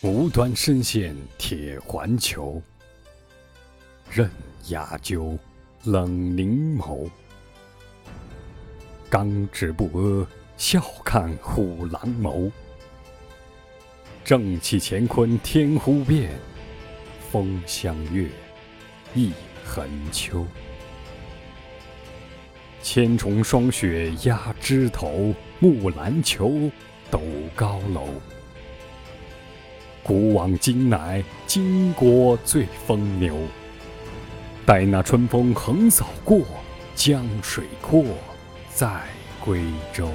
无端深陷铁环囚，任雅鸠冷凝眸。刚直不阿，笑看虎狼谋。正气乾坤天忽变，风相月一痕秋。千重霜雪压枝头，木兰裘斗高楼。古往今来，巾帼最风流。待那春风横扫过，江水阔，再归舟。